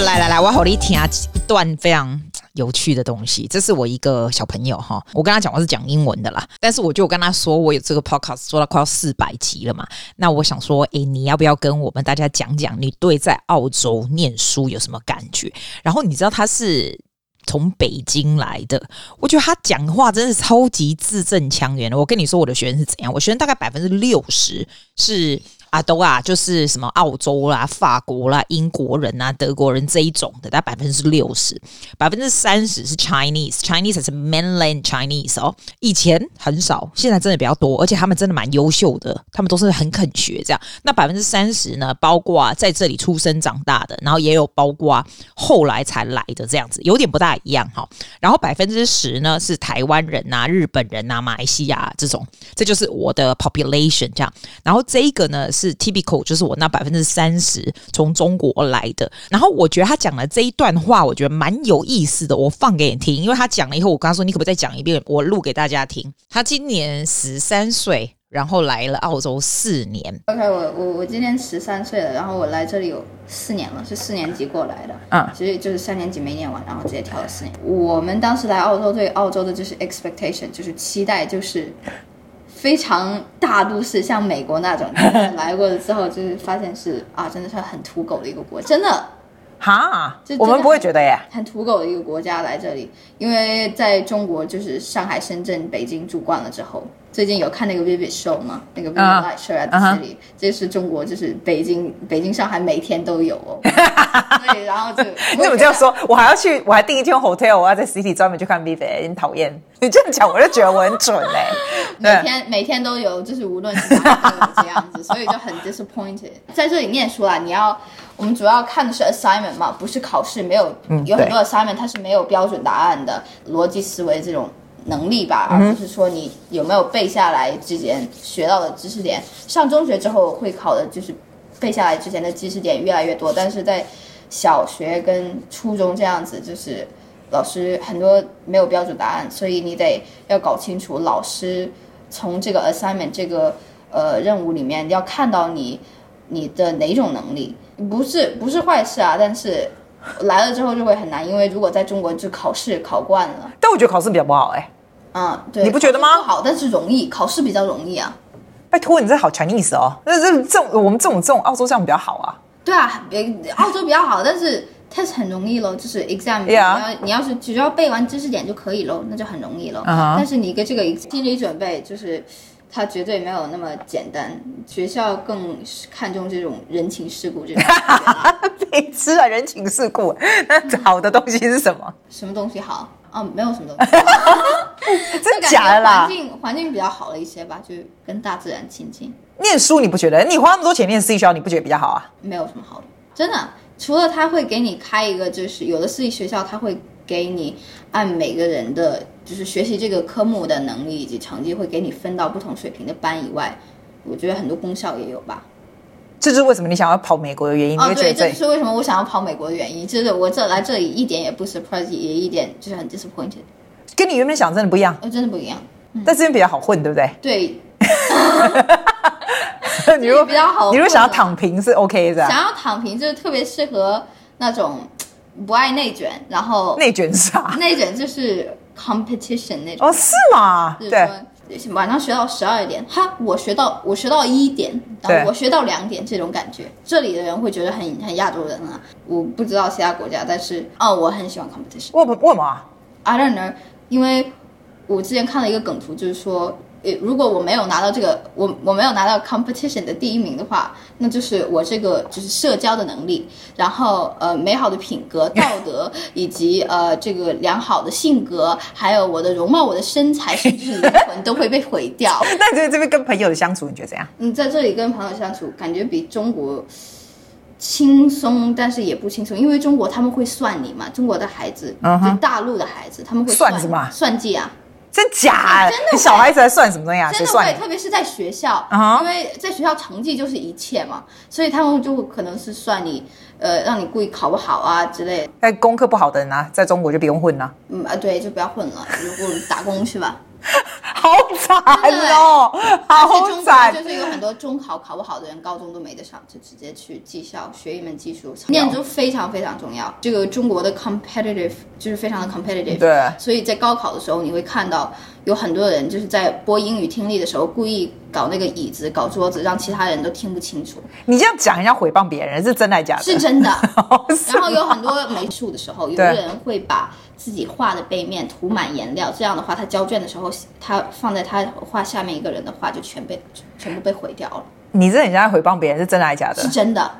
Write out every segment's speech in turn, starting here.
来来来，我好你听一段非常有趣的东西。这是我一个小朋友哈，我跟他讲我是讲英文的啦，但是我就跟他说我有这个 podcast 做到快要四百集了嘛。那我想说，诶，你要不要跟我们大家讲讲你对在澳洲念书有什么感觉？然后你知道他是从北京来的，我觉得他讲话真是超级字正腔圆的。我跟你说我的学生是怎样，我学生大概百分之六十是。啊，都啊，就是什么澳洲啦、法国啦、英国人啊、德国人这一种的，大概百分之六十，百分之三十是 Chinese，Chinese 是 mainland Chinese 哦。以前很少，现在真的比较多，而且他们真的蛮优秀的，他们都是很肯学这样。那百分之三十呢，包括在这里出生长大的，然后也有包括后来才来的这样子，有点不大一样哈。然后百分之十呢是台湾人呐、啊、日本人呐、啊、马来西亚这种，这就是我的 population 这样。然后这一个呢。typical，就是我那百分之三十从中国来的。然后我觉得他讲的这一段话，我觉得蛮有意思的。我放给你听，因为他讲了以后，我跟他说：“你可不可以再讲一遍？”我录给大家听。他今年十三岁，然后来了澳洲四年。OK，我我我今年十三岁了，然后我来这里有四年了，是四年级过来的。嗯，其实就是三年级没念完，然后直接跳了四年。我们当时来澳洲，对澳洲的就是 expectation，就是期待，就是。非常大都市，像美国那种，来过了之后，就是发现是啊，真的是很土狗的一个国，真的，哈，我们不会觉得耶，很土狗的一个国家来这里，因为在中国就是上海、深圳、北京住惯了之后。最近有看那个 Vivid Show 吗？那个 Vivid Light Show at the City，这是中国，就是北京、北京、上海每天都有哦。对，然后就你怎么这样说？我还要去，我还订一间 hotel，我要在 City 专门去看 Vivid，很讨厌。你这样讲，我就觉得我很准嘞。每天每天都有，就是无论是哪都有这样子，所以就很 disappointed。在这里念书啊，你要我们主要看的是 assignment 嘛，不是考试，没有有很多 assignment，它是没有标准答案的，逻辑思维这种。能力吧，而不是说你有没有背下来之前学到的知识点。上中学之后会考的就是背下来之前的知识点越来越多，但是在小学跟初中这样子，就是老师很多没有标准答案，所以你得要搞清楚老师从这个 assignment 这个呃任务里面要看到你你的哪种能力，不是不是坏事啊，但是。来了之后就会很难，因为如果在中国就考试考惯了，但我觉得考试比较不好哎、欸。嗯，对，你不觉得吗？不好，但是容易，考试比较容易啊。拜托，你这好 Chinese 哦。那这这我们这种这种澳洲这样比较好啊。对啊，别澳洲比较好，但是 test 很容易咯，就是 exam，Yeah. 你要你要是只要背完知识点就可以咯，那就很容易咯。Uh huh. 但是你跟这个心理准备就是。它绝对没有那么简单，学校更看重这种人情世故这种。你吃了人情世故，那好的东西是什么？什么东西好？哦，没有什么东西。真假的啦？环境环境比较好了一些吧，就跟大自然亲近。念书你不觉得？你花那么多钱念私立学校，你不觉得比较好啊？没有什么好的，真的。除了他会给你开一个，就是有的私立学校他会给你按每个人的。就是学习这个科目的能力以及成绩会给你分到不同水平的班以外，我觉得很多功效也有吧。这是为什么你想要跑美国的原因？哦，对，这是为什么我想要跑美国的原因。就是我这来这里一点也不 surprise，也一点就是很 disappointed。跟你原本想真的不一样。哦，真的不一样。嗯、但这边比较好混，对不对？对。你如果比较好，你如果想要躺平是 OK 的。想要躺平就是特别适合那种不爱内卷，然后内卷是啥？内卷就是 competition 那种。哦，是吗？就是说对，晚上学到十二点，哈，我学到我学到一点，然后我学到两点，这种感觉，这里的人会觉得很很亚洲人啊。我不知道其他国家，但是哦，我很喜欢 competition。为为什么？I don't know，因为我之前看了一个梗图，就是说。如果我没有拿到这个，我我没有拿到 competition 的第一名的话，那就是我这个就是社交的能力，然后呃美好的品格、道德 以及呃这个良好的性格，还有我的容貌、我的身材，甚至灵魂都会被毁掉。那你在这边跟朋友的相处，你觉得怎样？嗯，在这里跟朋友相处，感觉比中国轻松，但是也不轻松，因为中国他们会算你嘛，中国的孩子，嗯、uh，huh. 就大陆的孩子，他们会算，算什么？算计啊。真假？真的，你小孩子还算什么东西啊？真的会，特别是在学校，uh huh. 因为在学校成绩就是一切嘛，所以他们就可能是算你，呃，让你故意考不好啊之类的。但功课不好的人啊，在中国就不用混了。嗯啊，对，就不要混了，如果打工去吧。好惨哦，好惨！就是有很多中考考不好的人，高中都没得上，就直接去技校学一门技术，念书非常非常重要。这个中国的 competitive 就是非常的 competitive，对，所以在高考的时候，你会看到有很多人就是在播英语听力的时候，故意搞那个椅子、搞桌子，让其他人都听不清楚。你这样讲，人家诽谤别人是真的假的？是真的。然后有很多美术的时候，有的人会把。自己画的背面涂满颜料，这样的话，他交卷的时候，他放在他画下面一个人的画就全被全部被毁掉了。你这很像在诽谤别人，是真的还是假的？是真的，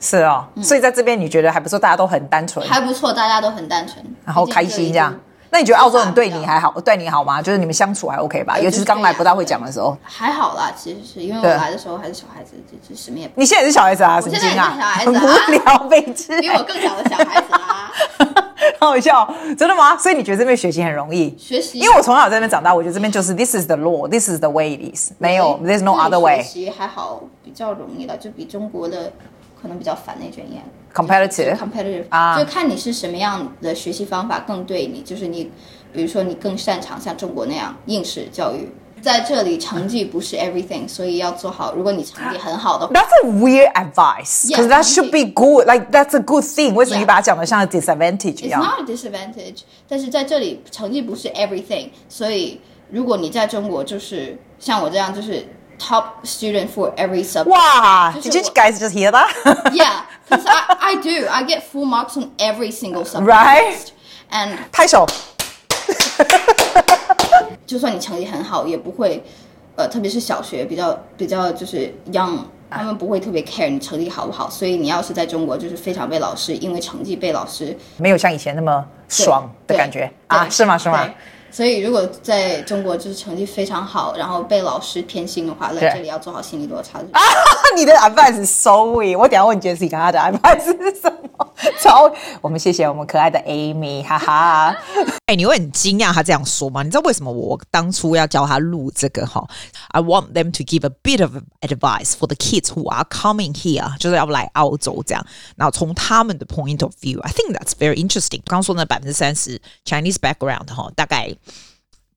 是哦。嗯、所以在这边你觉得还不错，大家都很单纯，还不错，大家都很单纯，然后开心这样。那你觉得澳洲人对你还好，对你好吗？就是你们相处还 OK 吧？尤其是刚来不大会讲的时候，还好啦。其实是因为我来的时候还是小孩子，就什么也。你现在也是小孩子啊？我现在也是小孩子啊，很无聊，北京 比我更小的小孩子啊。好笑，真的吗？所以你觉得这边学习很容易？学习，因为我从小在这边长大，我觉得这边就是 this is the law, this is the way it is，没有，there's no other way。学习还好，比较容易了，就比中国的可能比较烦那卷烟。competitive，competitive 啊，就看你是什么样的学习方法更对你，就是你，比如说你更擅长像中国那样应试教育。在这里，成绩不是 everything，所以要做好。如果你成绩很好的话，That's a weird advice. Because that should be good. Like that's a good thing. 为什么你把它讲得像 disadvantage 一样？It's not a disadvantage. 但是在这里，成绩不是 everything，所以如果你在中国就是像我这样，就是 top student for every subject。哇！Did you guys just hear that? Yeah, because I I do. I get full marks on every single subject. Right? And 拍手。 就算你成绩很好，也不会，呃，特别是小学比较比较就是 young，他们不会特别 care 你成绩好不好。所以你要是在中国，就是非常被老师，因为成绩被老师，没有像以前那么爽的感觉啊？是吗？是吗？所以，如果在中国就是成绩非常好，然后被老师偏心的话，在这里要做好心理落差。啊，你的 advice 是 so sweet，我等下问他的 advice 是什么。超，我们谢谢我们可爱的 Amy，哈哈。哎、你会很惊讶他这样说吗？你知道为什么我当初要教他录这个哈？I want them to give a bit of advice for the kids who are coming here，就是要来澳洲这样。然后从他们的 point of view，I think that's very interesting。刚刚说那百分之三十 Chinese background 哈，大概。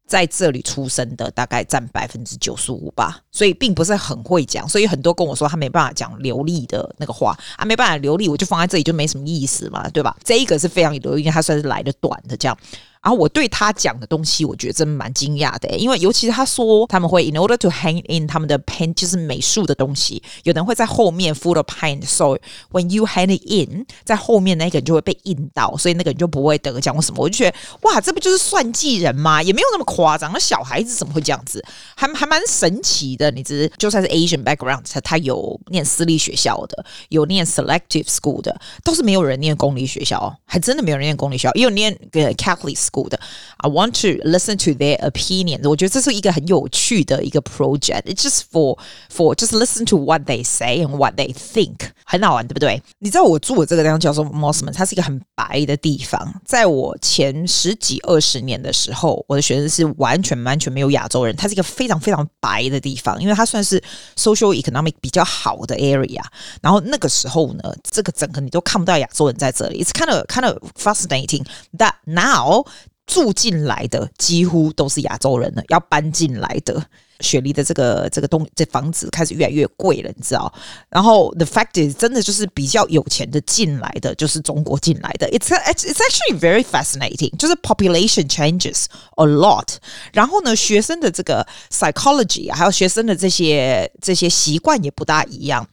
在这里出生的大概占百分之九十五吧，所以并不是很会讲，所以很多跟我说他没办法讲流利的那个话啊，没办法流利，我就放在这里就没什么意思嘛，对吧？这一个是非常流利，因为他算是来的短的这样。然后我对他讲的东西，我觉得真蛮惊讶的，因为尤其是他说他们会 in order to hang in 他们的 paint 就是美术的东西，有人会在后面 full of paint，so when you hang it in，在后面那个人就会被印到，所以那个人就不会得奖或什么。我就觉得哇，这不就是算计人吗？也没有那么夸张。那小孩子怎么会这样子？还还蛮神奇的。你知就算是 Asian background，他他有念私立学校的，有念 selective school 的，都是没有人念公立学校，还真的没有人念公立学校，也有念个 catholics。的，I want to listen to their opinions。我觉得这是一个很有趣的一个 project。It's just for for just listen to what they say and what they think，很好玩，对不对？你知道我住的这个地方叫做 Mosman，它是一个很白的地方。在我前十几二十年的时候，我的学生是完全完全没有亚洲人。它是一个非常非常白的地方，因为它算是 social economic 比较好的 area。然后那个时候呢，这个整个你都看不到亚洲人在这里。It's kind of kind of fascinating that now。 住进来的几乎都是亚洲人了，要搬进来的雪梨的这个这个东这房子开始越来越贵了，你知道？然后 the fact is 真的就是比较有钱的进来的就是中国进来的，it's it's it's actually very fascinating，就是 population changes a lot。然后呢，学生的这个 psychology 还有学生的这些这些习惯也不大一样。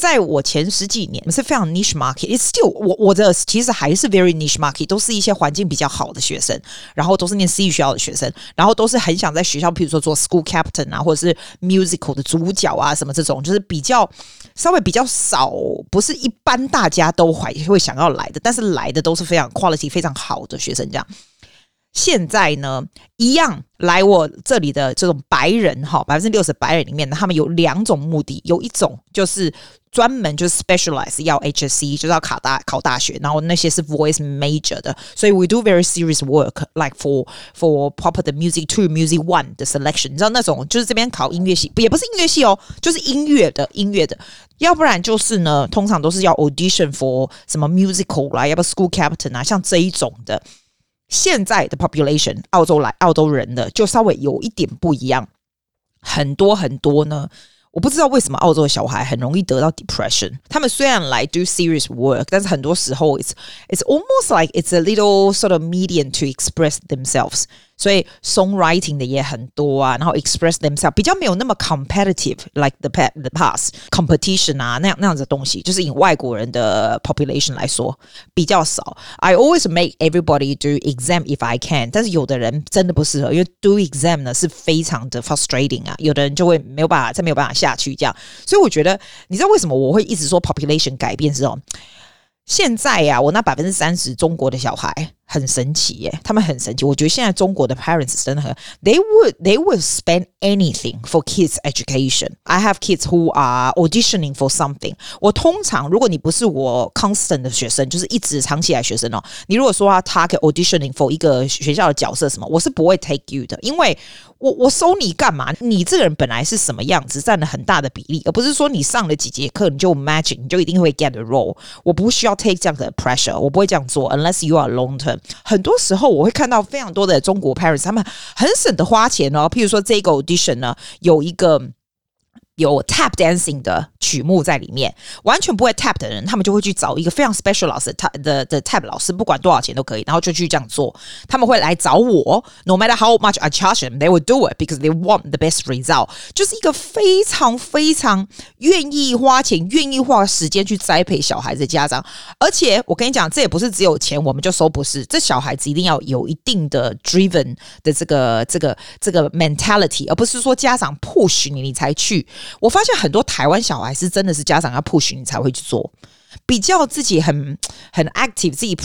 在我前十几年是非常 niche market，it's still 我我的其实还是 very niche market，都是一些环境比较好的学生，然后都是念私立学校的学生，然后都是很想在学校，比如说做 school captain 啊，或者是 musical 的主角啊，什么这种，就是比较稍微比较少，不是一般大家都会会想要来的，但是来的都是非常 quality 非常好的学生这样。现在呢，一样来我这里的这种白人哈，百分之六十白人里面，他们有两种目的，有一种就是专门就是 specialize 要 HSC，就是要考大考大学，然后那些是 voice major 的，所以 we do very serious work like for for proper the music two music one 的 selection，你知道那种就是这边考音乐系，也不是音乐系哦，就是音乐的音乐的，要不然就是呢，通常都是要 audition for 什么 musical 啦，要不 school captain 啊，像这一种的。现在的 population，澳洲来澳洲人的就稍微有一点不一样。 很多很多呢。我不知道为什么澳洲的小孩很容易得到 depression。他们虽然来 do serious work，但是很多时候 it's it's almost like it's a little sort of medium to express themselves。 所以 songwriting 的也很多啊，然后 express themselves 比较没有那么 competitive like the past the past competition 啊那样那样子的东西，就是以外国人的 population 来说比较少。I always make everybody do exam if I can，但是有的人真的不适合，因为 do exam 呢是非常的 frustrating 啊，有的人就会没有办法再没有办法下去这样。所以我觉得，你知道为什么我会一直说 population 改变是哦？现在呀、啊，我那百分之三十中国的小孩 很神奇耶，他们很神奇。我觉得现在中国的 parents 真的很，they would they would spend anything for kids education. I have kids who are auditioning for something. 我通常如果你不是我 constant 的学生，就是一直长期来学生哦，你如果说啊，他可以 auditioning for 一个学校的角色什么，我是不会 take you 的，因为。我我收你干嘛？你这个人本来是什么样子，占了很大的比例，而不是说你上了几节课你就 magic，你就一定会 get the role。我不需要 take 这样的 pressure，我不会这样做，unless you are long term。 很多时候我会看到非常多的中国 parents，他们很省得花钱哦。譬如说这个 audition 呢，有一个。有 tap dancing 的曲目在里面，完全不会 tap 的人，他们就会去找一个非常 special 老师的的的 tap 老师，不管多少钱都可以，然后就去这样做。他们会来找我，no matter how much I charge them, they will do it because they want the best result。就是一个非常非常愿意花钱、愿意花时间去栽培小孩子的家长。而且我跟你讲，这也不是只有钱我们就收，不是，这小孩子一定要有一定的 driven 的这个这个这个 mentality，而不是说家长 push 你你才去。我发现很多台湾小孩是真的是家长要 push 你才会去做，比较自己很很 active、自己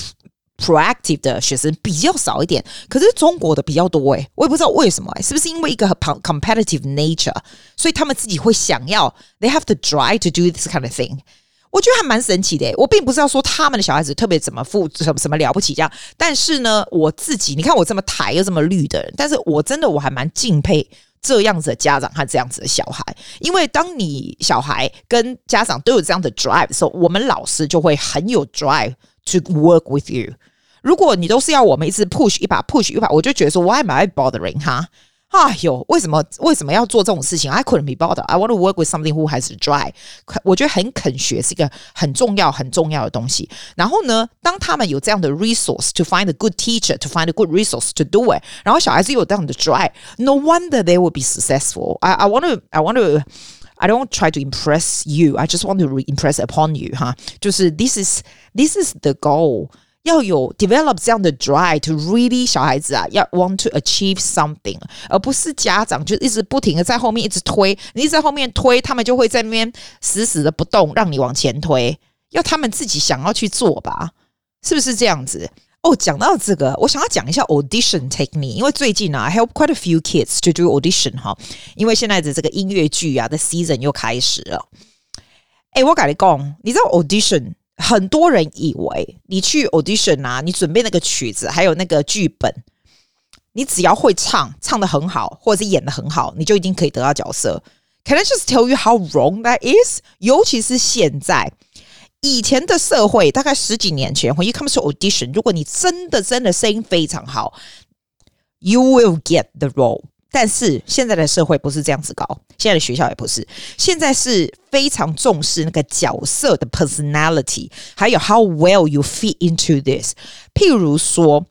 proactive 的学生比较少一点，可是中国的比较多诶，我也不知道为什么诶，是不是因为一个 competitive nature，所以他们自己会想要 they have to try to do this kind of thing。我觉得还蛮神奇的，我并不是要说他们的小孩子特别怎么富什么什么了不起这样，但是呢，我自己你看我这么台又这么绿的人，但是我真的我还蛮敬佩。这样子的家长和这样子的小孩，因为当你小孩跟家长都有这样的 drive 的时候，我们老师就会很有 drive to work with you。如果你都是要我们一直 push 一把 push 一把，我就觉得说 why am I bothering 哈？哎呦，为什么为什么要做这种事情？I couldn't be bothered. I want to work with something who has drive。我觉得很肯学是一个很重要很重要的东西。然后呢，当他们有这样的 resource to find a good teacher, to find a good resource to do it，然后小孩子有这样的 drive，no wonder they will be successful. I I want to I want to I don't try to impress you. I just want to impress upon you 哈，就是 this is this is the goal。 要有 develop 这样的 drive to really 小孩子啊，要 want to achieve something，而不是家长就一直不停的在后面一直推，你一直在后面推，他们就会在那边死死的不动，让你往前推。要他们自己想要去做吧，是不是这样子？哦，讲到这个，我想要讲一下 audition technique，因为最近呢、啊、I help quite a few kids to do audition 哈，因为现在的这个音乐剧啊的 season 又开始了。哎，我跟你讲，你知道 audition？很多人以为你去 audition 啊，你准备那个曲子，还有那个剧本，你只要会唱，唱得很好，或者是演得很好，你就一定可以得到角色。Can I just tell you how wrong that is？尤其是现在，以前的社会，大概十几年前，when you come to audition，如果你真的真的声音非常好，you will get the role。但是现在的社会不是这样子搞，现在的学校也不是，现在是非常重视那个角色的 personality，还有 how well you fit into this。譬如说，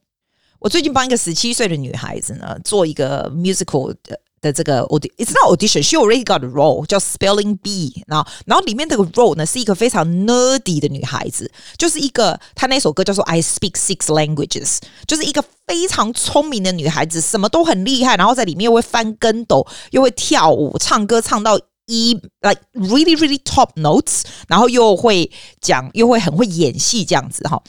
我最近帮一个十七岁的女孩子呢做一个 musical 的。的这个 audition，it's not audition，she already got a role，叫 Spelling Bee。然后，然后里面这个 role 呢，是一个非常 nerdy 的女孩子，就是一个她那首歌叫做 I Speak Six Languages，就是一个非常聪明的女孩子，什么都很厉害，然后在里面又会翻跟斗，又会跳舞，唱歌唱到一 like really really top notes，然后又会讲，又会很会演戏这样子哈。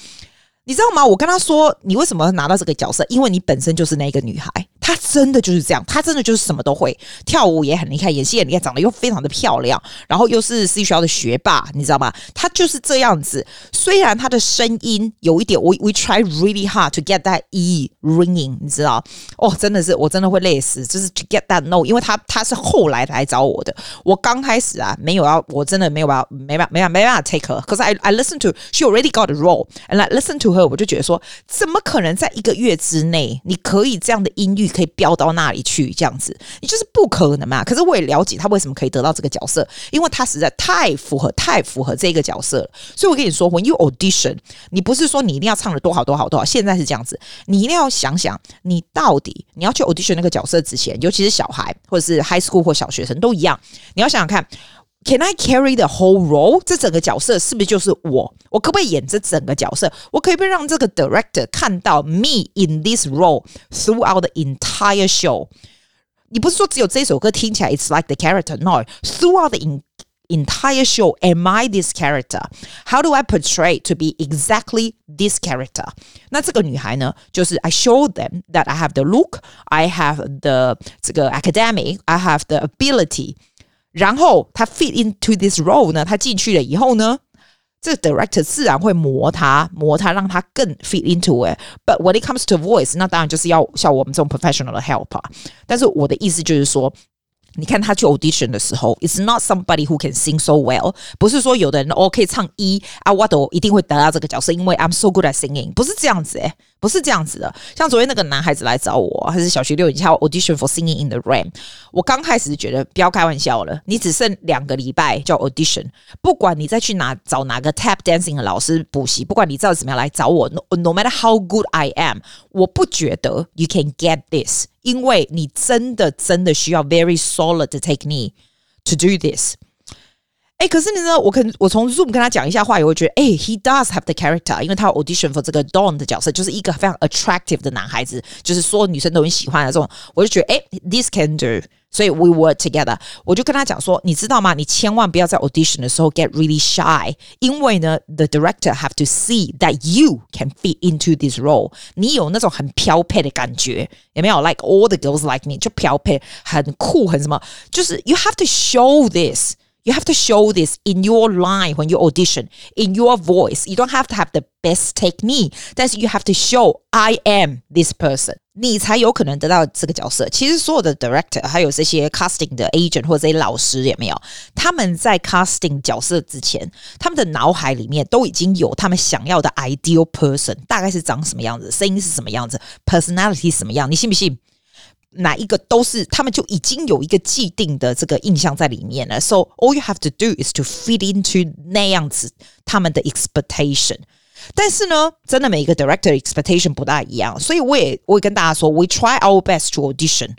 你知道吗？我跟她说，你为什么拿到这个角色？因为你本身就是那个女孩。她真的就是这样，她真的就是什么都会，跳舞也很厉害，演戏也厉害，长得又非常的漂亮，然后又是私立学校的学霸，你知道吗？她就是这样子。虽然她的声音有一点，we we try really hard to get that e ringing，你知道？哦，真的是，我真的会累死，就是 to get that no，因为她她是后来来找我的，我刚开始啊没有要，我真的没有办法，没办没办没办法 take her，可是 I I listen to she already got a role，and I listen to her，我就觉得说，怎么可能在一个月之内，你可以这样的音域？可以飙到那里去，这样子，你就是不可能嘛。可是我也了解他为什么可以得到这个角色，因为他实在太符合、太符合这个角色了。所以我跟你说，When you audition，你不是说你一定要唱的多好、多好、多好。现在是这样子，你一定要想想，你到底你要去 audition 那个角色之前，尤其是小孩或者是 high school 或小学生都一样，你要想想看。Can I carry the whole role？这整个角色是不是就是我？我可不可以演这整个角色？我可不可以让这个 director 看到 me in this role throughout the entire show？你不是说只有这首歌听起来 it's like the character？No，throughout the in, entire show，am I this character？How do I portray to be exactly this character？那这个女孩呢，就是 I show them that I have the look，I have the 这个 academic，I have the ability。 然后他 fit into this role 呢，他进去了以后呢，这 director 自然会磨他，磨他，让他更 fit into it。But when it comes to voice，那当然就是要像我们这种 professional 的 help 啊。但是我的意思就是说。你看他去 audition 的时候，it's not somebody who can sing so well。不是说有的人哦可以唱一啊，我都一定会得到这个角色，因为 I'm so good at singing。不是这样子诶，不是这样子的。像昨天那个男孩子来找我，他是小学六年级，他 audition for singing in the rain。我刚开始觉得不要开玩笑了，你只剩两个礼拜叫 audition，不管你再去哪找哪个 tap dancing 的老师补习，不管你知道怎么样来找我，no, no matter how good I am，我不觉得 you can get this。因为你真的真的需要 very solid technique to do this。哎，可是你呢？我可我从 Zoom 跟他讲一下话，也会觉得，哎，he does have the character，因为他 audition for 这个 Don 的角色，就是一个非常 attractive 的男孩子，就是所有女生都很喜欢的这种。我就觉得，哎，this can do。所以 we work together，我就跟他讲说，你知道吗？你千万不要在 audition 的时候 get really shy，因为呢，the director have to see that you can fit into this role。你有那种很飘配的感觉，有没有？Like all the girls like me，就飘配，很酷，很什么？就是 you have to show this。 You have to show this in your line when you audition, in your voice. You don't have to have the best technique, 但是 you have to show I am this person，你才有可能得到这个角色。其实所有的 director 还有这些 casting 的 agent 或者这些老师有没有？他们在 casting 角色之前，他们的脑海里面都已经有他们想要的 ideal person，大概是长什么样子，声音是什么样子，personality 什么样，你信不信？ 哪一个都是，他们就已经有一个既定的这个印象在里面了。So all you have to do is to fit into 那样子他们的 expectation。但是呢，真的每一个 director expectation 不大一样，所以我也我也跟大家说，we try our best to audition。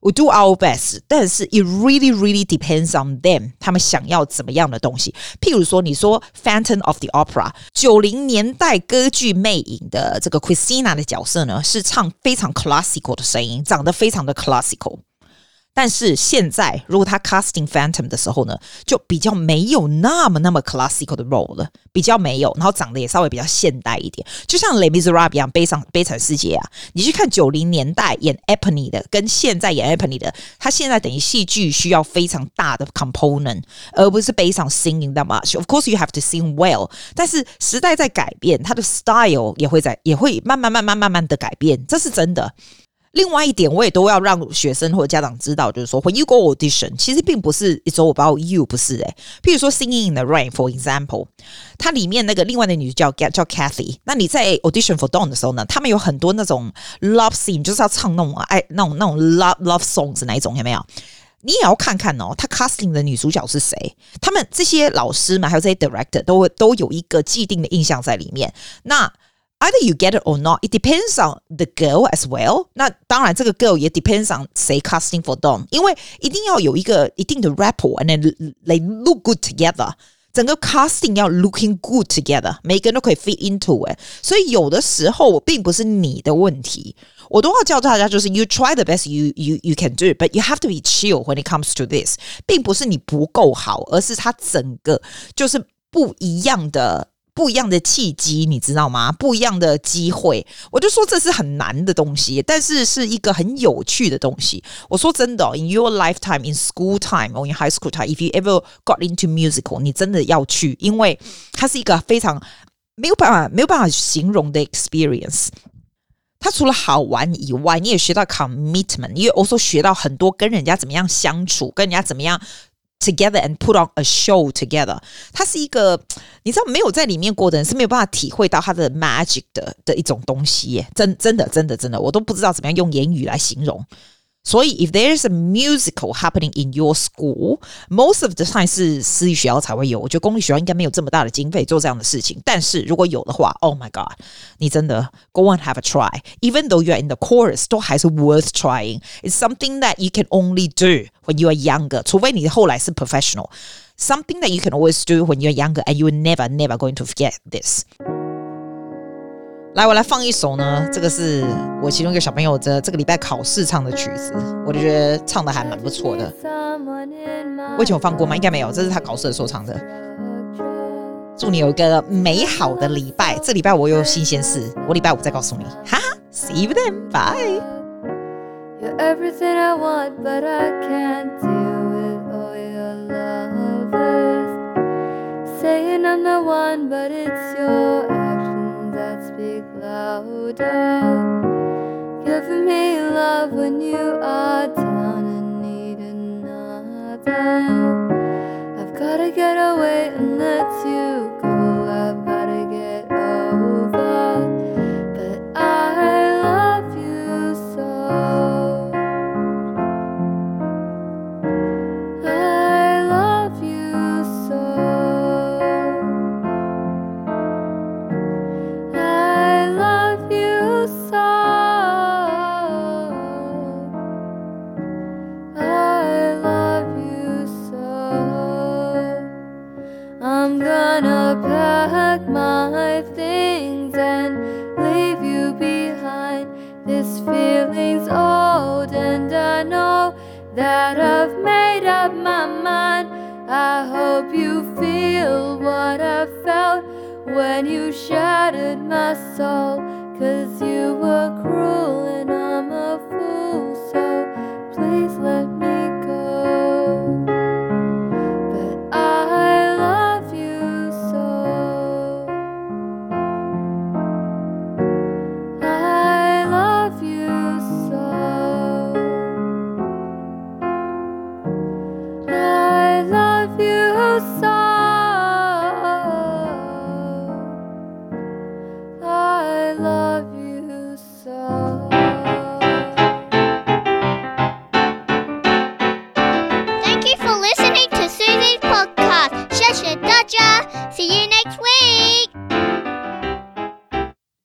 We do our best，但是 it really really depends on them，他们想要怎么样的东西。譬如说，你说《Phantom of the Opera》九零年代歌剧魅影的这个 Christina 的角色呢，是唱非常 classical 的声音，长得非常的 classical。但是现在，如果他 casting Phantom 的时候呢，就比较没有那么那么 classical 的 role 了，比较没有，然后长得也稍微比较现代一点，就像《Les Miserables》一样，悲伤悲惨世界啊！你去看九零年代演 Eponine 的，跟现在演 Eponine 的，他现在等于戏剧需要非常大的 component，而不是悲伤 singing that much。Of course you have to sing well，但是时代在改变，他的 style 也会在也会慢慢慢慢慢慢的改变，这是真的。另外一点，我也都要让学生或者家长知道，就是说，when you go audition，其实并不是 it's all about you，不是诶。譬如说，Singing in the Rain，for example，它里面那个另外的女主角叫叫 Kathy。那你在 audition for Dawn 的时候呢，他们有很多那种 love scene，就是要唱那种爱那种那种 love love songs 哪一种有没有？你也要看看哦，他 casting 的女主角是谁？他们这些老师们，还有这些 director 都会都有一个既定的印象在里面。那 Either you get it or not, it depends on the girl as well. 那当然，这个 girl 也 depends on 谁 casting for them，因为一定要有一个一定的 rapport and then they look good together。整个 casting 要 looking good together，每个人都可以 fit into it。所以有的时候并不是你的问题，我都要教大家，就是 you try the best you you you can do, but you have to be chill when it comes to this。并不是你不够好，而是它整个就是不一样的。 不一样的契机，你知道吗？不一样的机会，我就说这是很难的东西，但是是一个很有趣的东西。我说真的哦，in your lifetime, in school time or in high school time, if you ever got into musical，你真的要去，因为它是一个非常没有办法、没有办法形容的 experience。它除了好玩以外，你也学到 commitment，你也 also 学到很多跟人家怎么样相处，跟人家怎么样。Together and put on a show together。它是一个，你知道没有在里面过的人是没有办法体会到它的 magic 的的一种东西耶，真真的真的真的，我都不知道怎么样用言语来形容。所以，if there's a musical happening in your school, most of the time 是私立学校才会有。我觉得公立学校应该没有这么大的经费做这样的事情。但是如果有的话，Oh my God，你真的 go and have a try. Even though you're in the chorus，都还是 worth trying. It's something that you can only do when you are younger. 除非你后来是 professional. Something that you can always do when you're younger, and you are never, never going to forget this. 来，我来放一首呢。这个是我其中一个小朋友的这个礼拜考试唱的曲子，我就觉得唱的还蛮不错的。我以前有放过吗？应该没有，这是他考试的时候唱的。祝你有一个美好的礼拜。这礼拜我有新鲜事，我礼拜五再告诉你。哈，See you then. Bye. You're everything I want, but I can't deal with all your love. Saying I'm the one, but it's your. Louder. Giving me love when you are down and need another. I've gotta get away and let